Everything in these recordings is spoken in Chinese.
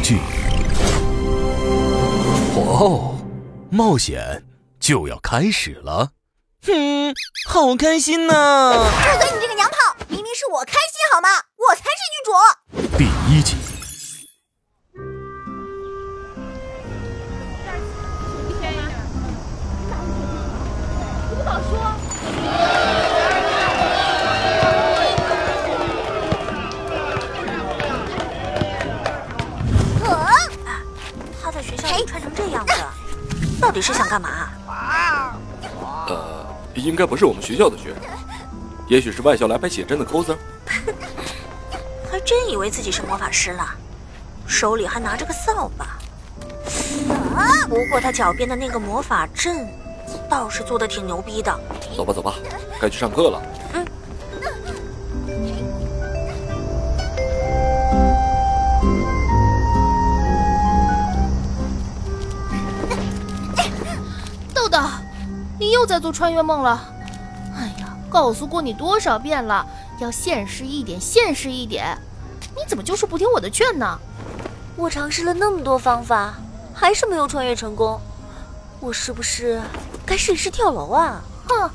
剧。哦，冒险就要开始了。哼，好开心呐！住嘴！你这个娘炮，明明是我开心好吗？我才是女主。第一集。穿到底是想干嘛？呃，应该不是我们学校的学生，也许是外校来拍写真的 coser。还真以为自己是魔法师了，手里还拿着个扫把。不过他脚边的那个魔法阵，倒是做的挺牛逼的。走吧走吧，该去上课了。嗯。你又在做穿越梦了，哎呀，告诉过你多少遍了，要现实一点，现实一点，你怎么就是不听我的劝呢？我尝试了那么多方法，还是没有穿越成功，我是不是该试一试跳楼啊？哼，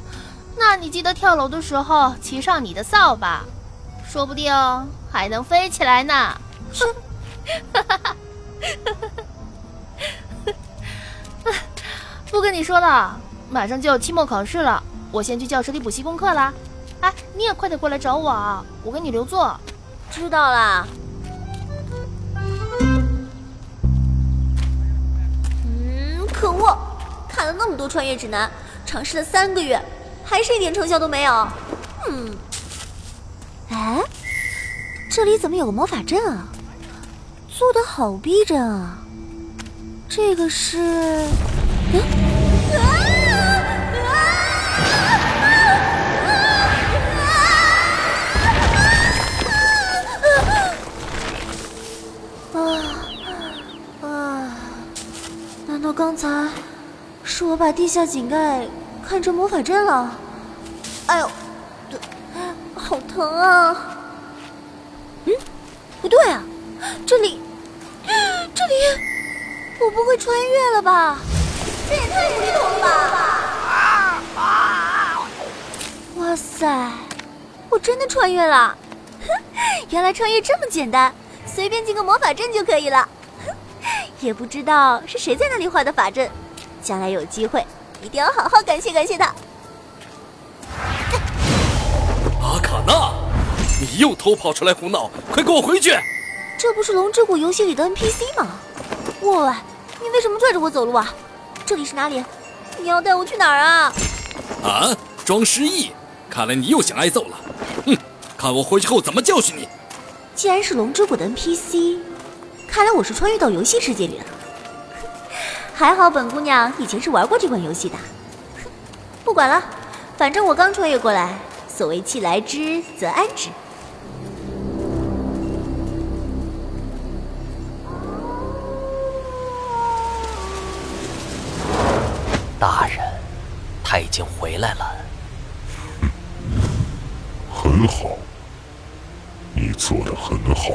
那你记得跳楼的时候骑上你的扫把，说不定还能飞起来呢。哈哈哈，不跟你说了。马上就要期末考试了，我先去教室里补习功课啦。哎，你也快点过来找我啊，我给你留座。知道啦。嗯，可恶，看了那么多穿越指南，尝试了三个月，还是一点成效都没有。嗯，哎，这里怎么有个魔法阵啊？做的好逼真啊！这个是，嗯。刚才是我把地下井盖看成魔法阵了，哎呦，对，好疼啊！嗯，不对啊，这里，这里，我不会穿越了吧？这也太无厘头了吧！哇塞，我真的穿越了！原来穿越这么简单，随便进个魔法阵就可以了。也不知道是谁在那里画的法阵，将来有机会一定要好好感谢感谢他。阿卡娜，你又偷跑出来胡闹，快跟我回去！这不是龙之谷游戏里的 NPC 吗？喂，你为什么拽着我走路啊？这里是哪里？你要带我去哪儿啊？啊，装失忆！看来你又想挨揍了。哼，看我回去后怎么教训你！既然是龙之谷的 NPC。看来我是穿越到游戏世界里了，还好本姑娘以前是玩过这款游戏的。不管了，反正我刚穿越过来，所谓既来之则安之。大人，他已经回来了。很好，你做的很好。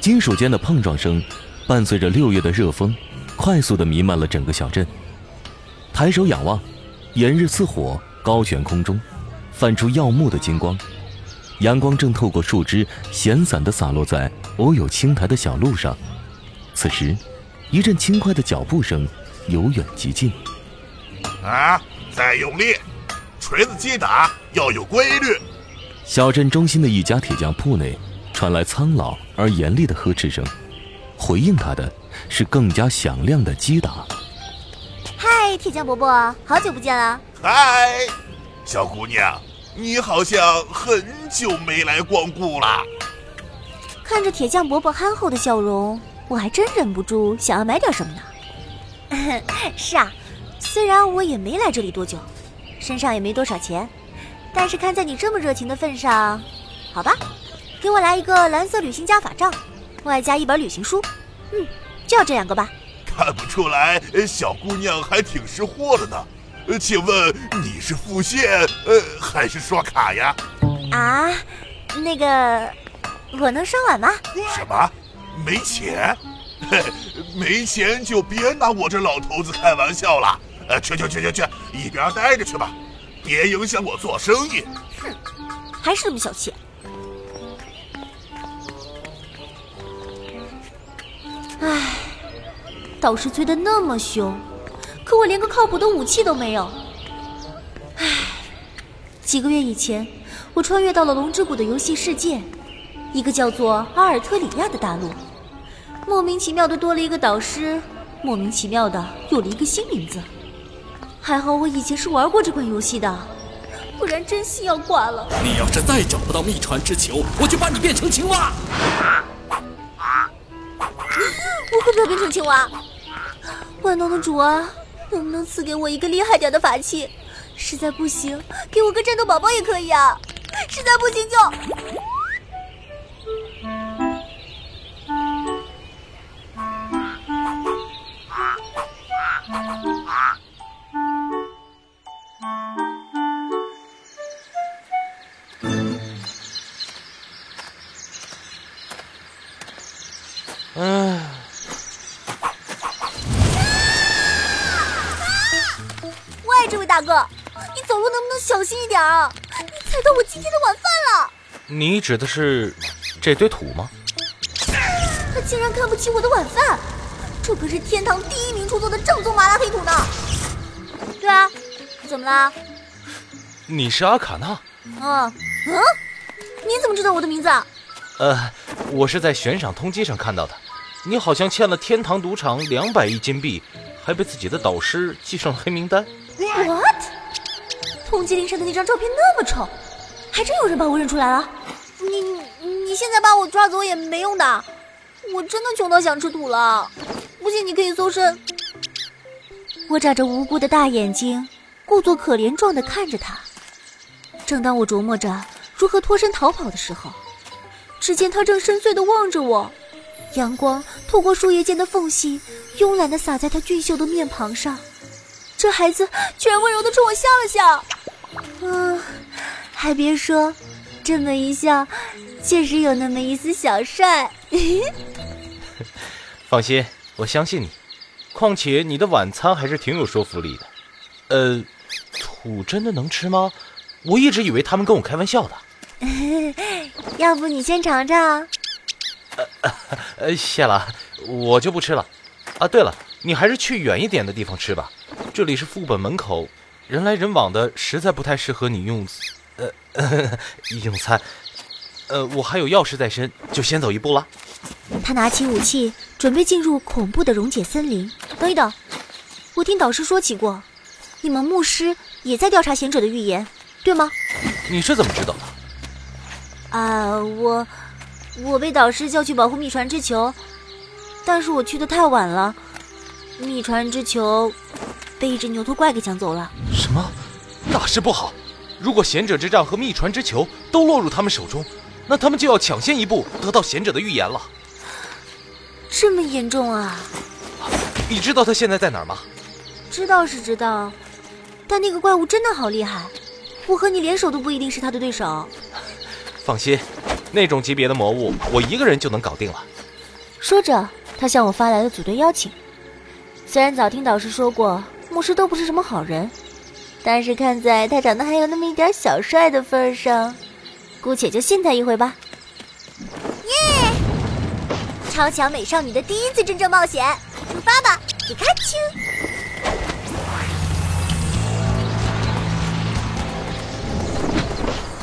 金属间的碰撞声，伴随着六月的热风，快速的弥漫了整个小镇。抬手仰望，炎日似火，高悬空中，泛出耀目的金光。阳光正透过树枝，闲散的洒落在偶有青苔的小路上。此时，一阵轻快的脚步声由远及近。啊！再用力，锤子击打要有规律。小镇中心的一家铁匠铺内。传来苍老而严厉的呵斥声，回应他的是更加响亮的击打。嗨，铁匠伯伯，好久不见了。嗨，小姑娘，你好像很久没来光顾了。看着铁匠伯伯憨厚的笑容，我还真忍不住想要买点什么呢。是啊，虽然我也没来这里多久，身上也没多少钱，但是看在你这么热情的份上，好吧，给我来一个蓝色旅行家法杖，外加一本旅行书。嗯，就要这两个吧。看不出来，小姑娘还挺识货的呢。呃，请问你是付现呃还是刷卡呀？啊，那个，我能刷碗吗？什么？没钱？嘿，没钱就别拿我这老头子开玩笑了。呃，去去去去去，一边待着去吧，别影响我做生意。哼，还是这么小气。导师催得那么凶。可我连个靠谱的武器都没有。唉，几个月以前，我穿越到了龙之谷的游戏世界，一个叫做阿尔特里亚的大陆。莫名其妙的多了一个导师，莫名其妙的有了一个新名字。还好我以前是玩过这款游戏的，不然真心要挂了。你要是再找不到秘传之球，我就把你变成青蛙。我会不会变成青蛙！万能的主啊！能不能赐给我一个厉害点的法器？实在不行，给我个战斗宝宝也可以啊！实在不行就……心一点啊？你踩到我今天的晚饭了。你指的是这堆土吗？他竟然看不起我的晚饭，这可是天堂第一名出作的正宗麻辣黑土呢。对啊，怎么啦？你是阿卡娜？嗯嗯，你怎么知道我的名字啊？呃，我是在悬赏通缉上看到的，你好像欠了天堂赌场两百亿金币，还被自己的导师记上了黑名单。What？通缉令上的那张照片那么丑，还真有人把我认出来了。你你现在把我抓走也没用的，我真的穷到想吃土了。不信你可以搜身。我眨着无辜的大眼睛，故作可怜状的看着他。正当我琢磨着如何脱身逃跑的时候，只见他正深邃的望着我，阳光透过树叶间的缝隙，慵懒的洒在他俊秀的面庞上。这孩子居然温柔的冲我笑了笑，还别说，这么一笑，确实有那么一丝小帅。放心，我相信你。况且你的晚餐还是挺有说服力的。呃，土真的能吃吗？我一直以为他们跟我开玩笑的。要不你先尝尝？呃呃，谢了，我就不吃了。啊，对了，你还是去远一点的地方吃吧。这里是副本门口，人来人往的，实在不太适合你用，呃，用餐。呃，我还有要事在身，就先走一步了。他拿起武器，准备进入恐怖的溶解森林。等一等，我听导师说起过，你们牧师也在调查贤者的预言，对吗？你是怎么知道的？啊，我我被导师叫去保护秘传之球，但是我去的太晚了，秘传之球。被一只牛头怪给抢走了。什么？大事不好！如果贤者之杖和秘传之球都落入他们手中，那他们就要抢先一步得到贤者的预言了。这么严重啊！你知道他现在在哪儿吗？知道是知道，但那个怪物真的好厉害，我和你联手都不一定是他的对手。放心，那种级别的魔物，我一个人就能搞定了。说着，他向我发来了组队邀请。虽然早听导师说过。牧师都不是什么好人，但是看在他长得还有那么一点小帅的份上，姑且就信他一回吧。耶！超强美少女的第一次真正冒险，出发吧，皮卡丘！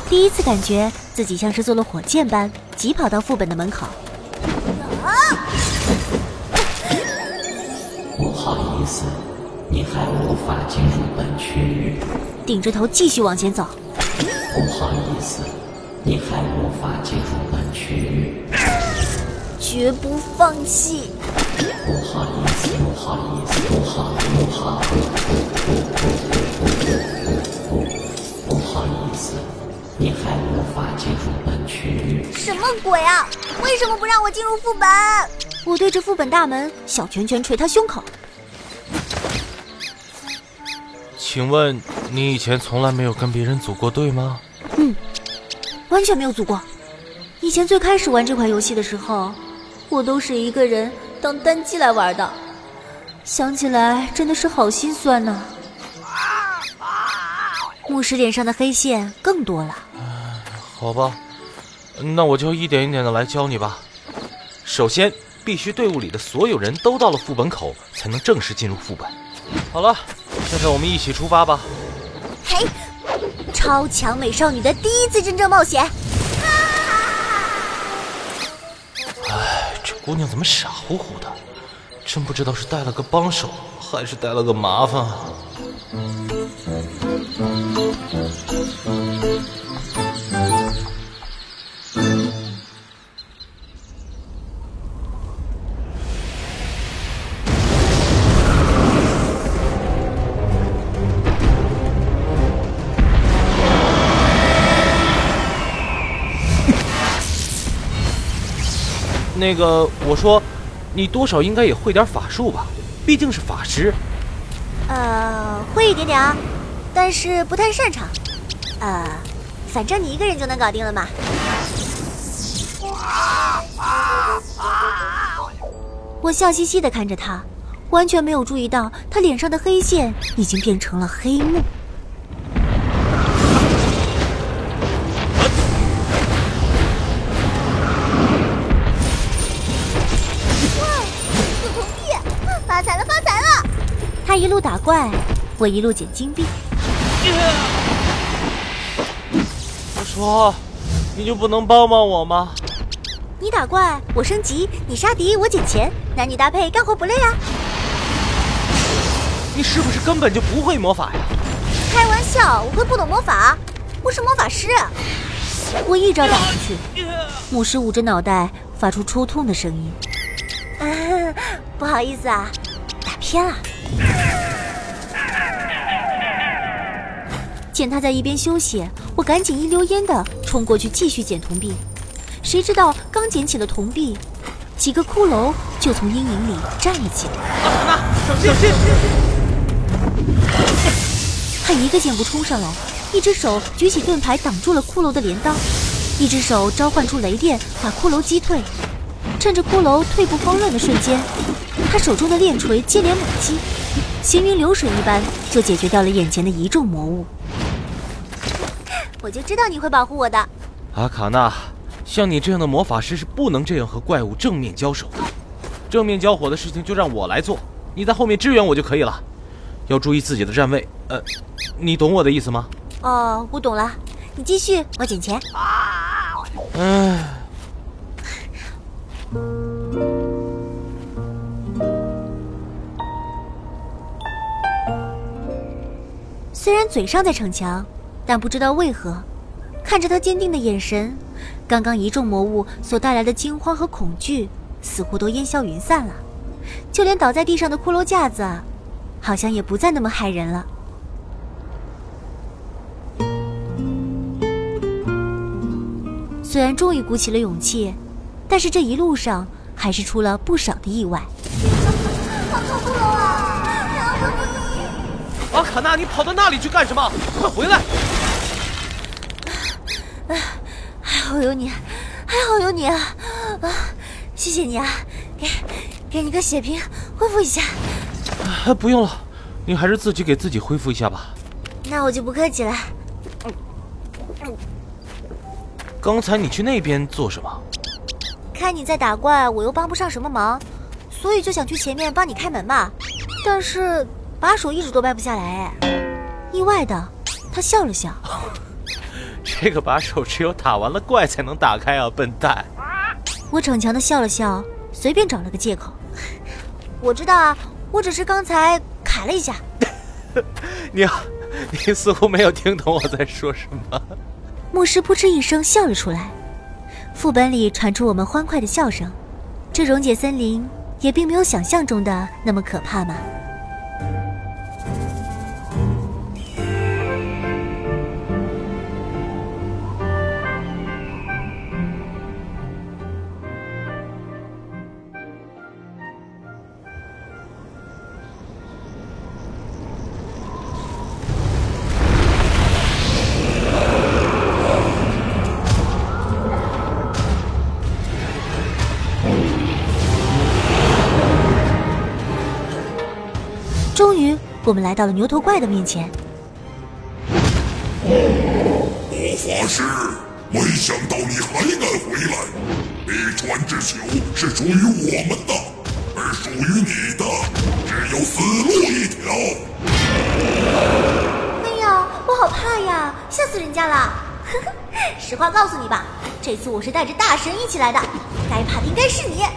第一次感觉自己像是坐了火箭般疾跑到副本的门口。不好意思。你还无法进入本区域。顶着头继续往前走。不好意思，你还无法进入本区域。绝不放弃。不好意思，不好意思，不好，不好，不不不不不不不不不，不好意思，你还无法进入本区域。什么鬼啊！为什么不让我进入副本？我对着副本大门，小拳拳捶他胸口。请问你以前从来没有跟别人组过队吗？嗯，完全没有组过。以前最开始玩这款游戏的时候，我都是一个人当单机来玩的。想起来真的是好心酸呐。牧师脸上的黑线更多了。好吧，那我就一点一点的来教你吧。首先，必须队伍里的所有人都到了副本口，才能正式进入副本。好了，现在我们一起出发吧。嘿，超强美少女的第一次真正冒险。哎，这姑娘怎么傻乎乎的？真不知道是带了个帮手，还是带了个麻烦啊！那个，我说，你多少应该也会点法术吧？毕竟是法师。呃，会一点点啊，但是不太擅长。呃，反正你一个人就能搞定了嘛。我笑嘻嘻的看着他，完全没有注意到他脸上的黑线已经变成了黑幕。打怪，我一路捡金币。我说，你就不能帮帮我吗？你打怪，我升级；你杀敌，我捡钱。男女搭配，干活不累啊！你是不是根本就不会魔法呀？开玩笑，我会不懂魔法，我是魔法师。我一招打出去，牧师捂着脑袋发出抽痛的声音。不好意思啊，打偏了。见他在一边休息，我赶紧一溜烟的冲过去继续捡铜币。谁知道刚捡起了铜币，几个骷髅就从阴影里站了起来。阿卡小心！他一个箭步冲上来，一只手举起盾牌挡住了骷髅的镰刀，一只手召唤出雷电把骷髅击退。趁着骷髅退步慌乱的瞬间，他手中的链锤接连猛击，行云流水一般就解决掉了眼前的一众魔物。我就知道你会保护我的，阿卡娜。像你这样的魔法师是不能这样和怪物正面交手的。正面交火的事情就让我来做，你在后面支援我就可以了。要注意自己的站位。呃，你懂我的意思吗？哦，我懂了。你继续，我捡钱。唉。虽然嘴上在逞强，但不知道为何，看着他坚定的眼神，刚刚一众魔物所带来的惊慌和恐惧似乎都烟消云散了，就连倒在地上的骷髅架子，好像也不再那么害人了。虽然终于鼓起了勇气，但是这一路上还是出了不少的意外。阿卡娜，你跑到那里去干什么？快回来！还好有你，还好有你啊！啊，谢谢你啊！给，给你个血瓶，恢复一下。啊，不用了，你还是自己给自己恢复一下吧。那我就不客气了。刚才你去那边做什么？看你在打怪，我又帮不上什么忙，所以就想去前面帮你开门嘛。但是。把手一直都掰不下来，哎，意外的，他笑了笑。这个把手只有打完了怪才能打开啊，笨蛋！我逞强的笑了笑，随便找了个借口。我知道啊，我只是刚才卡了一下。你，你似乎没有听懂我在说什么。牧师扑哧一声笑了出来，副本里传出我们欢快的笑声。这溶解森林也并没有想象中的那么可怕嘛。我们来到了牛头怪的面前。魔法师，没想到你还敢回来！秘传之球是属于我们的，而属于你的只有死路一条。哎呀，我好怕呀，吓死人家了！呵呵，实话告诉你吧，这次我是带着大神一起来的，该怕的应该是你。哈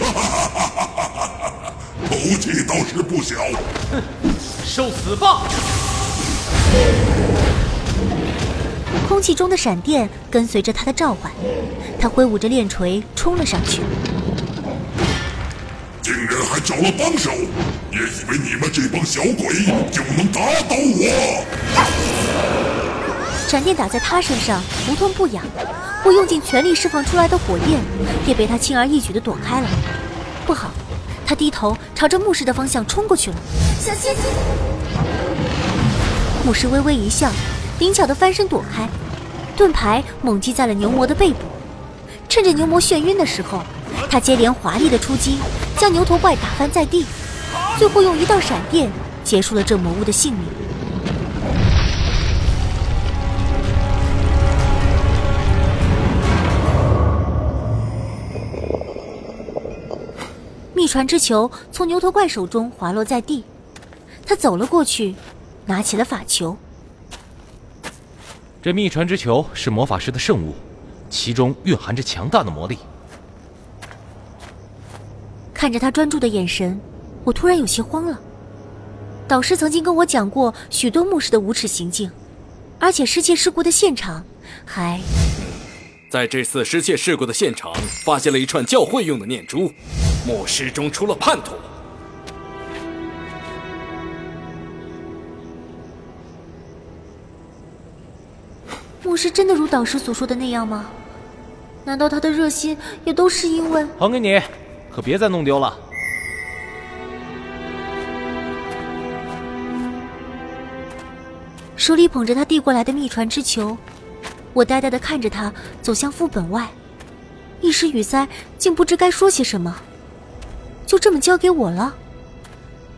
哈哈哈哈哈！口气倒是不小。哼，受死吧！空气中的闪电跟随着他的召唤，他挥舞着链锤冲了上去。竟然还找了帮手，也以为你们这帮小鬼就能打倒我？闪电打在他身上不痛不痒，我用尽全力释放出来的火焰，也被他轻而易举地躲开了。不好，他低头朝着牧师的方向冲过去了。小心！牧师微微一笑。灵巧的翻身躲开，盾牌猛击在了牛魔的背部。趁着牛魔眩晕的时候，他接连华丽的出击，将牛头怪打翻在地，最后用一道闪电结束了这魔物的性命。秘传之球从牛头怪手中滑落在地，他走了过去，拿起了法球。这秘传之球是魔法师的圣物，其中蕴含着强大的魔力。看着他专注的眼神，我突然有些慌了。导师曾经跟我讲过许多牧师的无耻行径，而且失窃事故的现场还……在这次失窃事故的现场，发现了一串教会用的念珠，牧师中出了叛徒。牧师真的如导师所说的那样吗？难道他的热心也都是因为……还给你，可别再弄丢了。手里捧着他递过来的秘传之球，我呆呆的看着他走向副本外，一时语塞，竟不知该说些什么。就这么交给我了？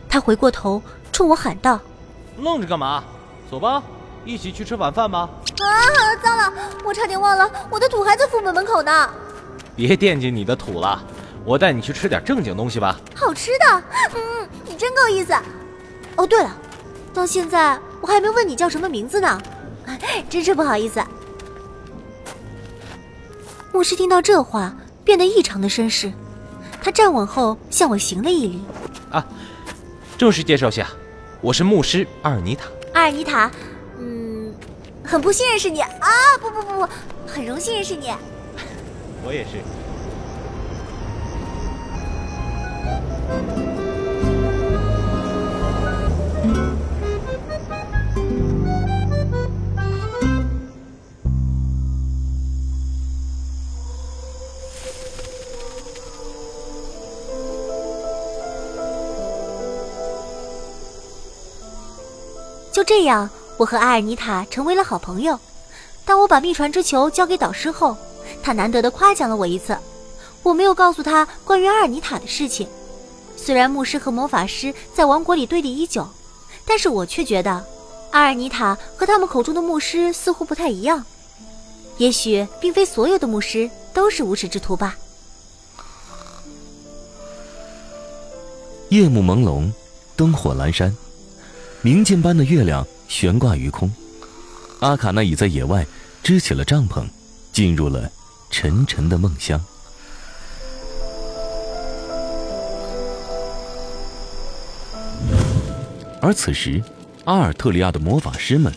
他回过头冲我喊道：“愣着干嘛？走吧。”一起去吃晚饭吧！啊，糟了，我差点忘了，我的土还在副本门口呢。别惦记你的土了，我带你去吃点正经东西吧。好吃的，嗯，你真够意思。哦，对了，到现在我还没问你叫什么名字呢，真是不好意思。牧师听到这话，变得异常的绅士，他站稳后向我行了一礼。啊，正式介绍下，我是牧师阿尔尼塔。阿尔尼塔。嗯很不幸认识你啊！不不不不，很荣幸认识你。我也是。这样。我和阿尔尼塔成为了好朋友。当我把秘传之球交给导师后，他难得的夸奖了我一次。我没有告诉他关于阿尔尼塔的事情。虽然牧师和魔法师在王国里对立已久，但是我却觉得阿尔尼塔和他们口中的牧师似乎不太一样。也许并非所有的牧师都是无耻之徒吧。夜幕朦胧，灯火阑珊，明镜般的月亮。悬挂于空，阿卡那已在野外支起了帐篷，进入了沉沉的梦乡。而此时，阿尔特利亚的魔法师们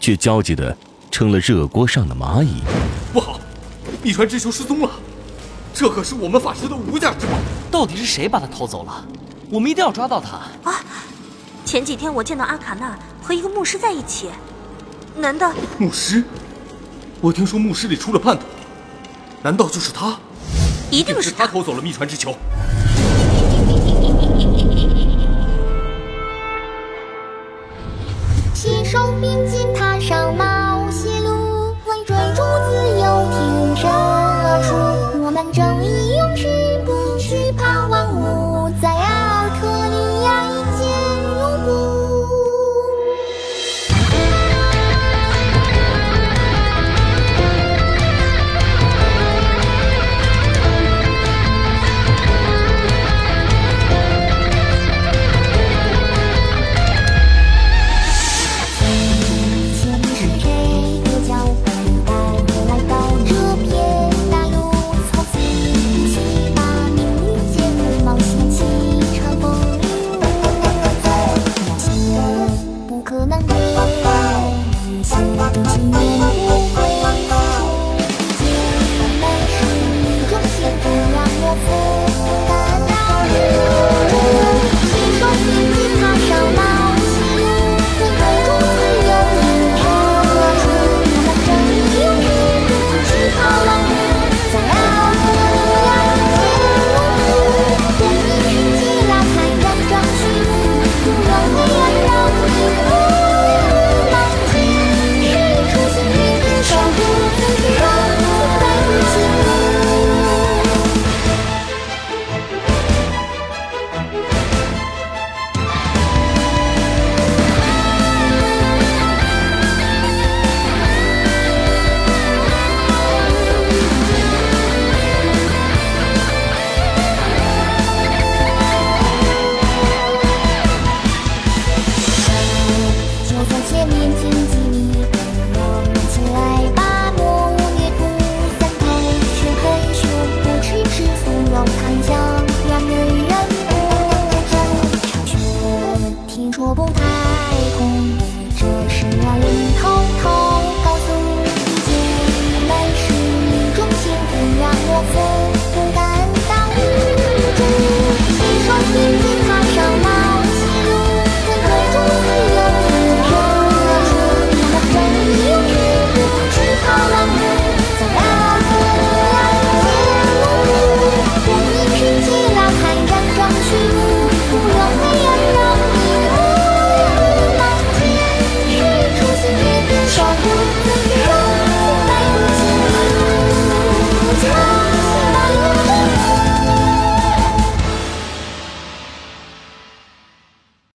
却焦急的成了热锅上的蚂蚁。不好，秘传之球失踪了，这可是我们法师的无价之宝。到底是谁把它偷走了？我们一定要抓到他！啊！前几天我见到阿卡娜。和一个牧师在一起，难道牧师？我听说牧师里出了叛徒，难道就是他？一定是他偷走了秘传之球。携手并肩